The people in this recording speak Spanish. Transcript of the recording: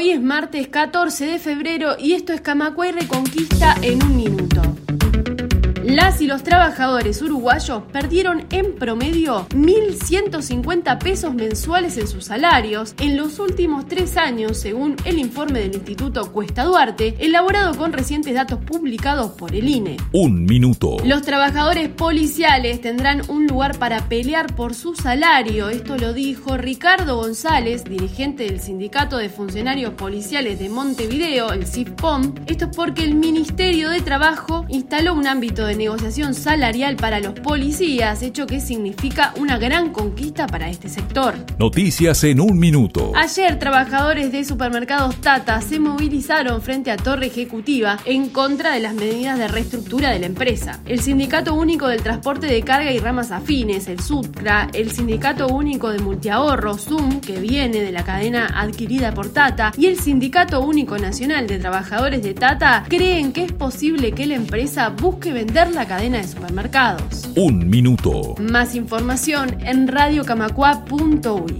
Hoy es martes 14 de febrero y esto es Camacuay Reconquista en un minuto. Las y los trabajadores uruguayos perdieron en promedio 1.150 pesos mensuales en sus salarios en los últimos tres años, según el informe del Instituto Cuesta Duarte, elaborado con recientes datos publicados por el INE. Un minuto. Los trabajadores policiales tendrán un lugar para pelear por su salario. Esto lo dijo Ricardo González, dirigente del Sindicato de Funcionarios Policiales de Montevideo, el CIFPOM. Esto es porque el Ministerio de Trabajo instaló un ámbito de negociación salarial para los policías, hecho que significa una gran conquista para este sector. Noticias en un minuto. Ayer, trabajadores de supermercados Tata se movilizaron frente a Torre Ejecutiva en contra de las medidas de reestructura de la empresa. El Sindicato Único del Transporte de Carga y Ramas Afines, el SUTCRA, el Sindicato Único de Multiahorro, SUM, que viene de la cadena adquirida por Tata, y el Sindicato Único Nacional de Trabajadores de Tata creen que es posible que la empresa busque vender la cadena de supermercados. Un minuto. Más información en radiocamacua.uy.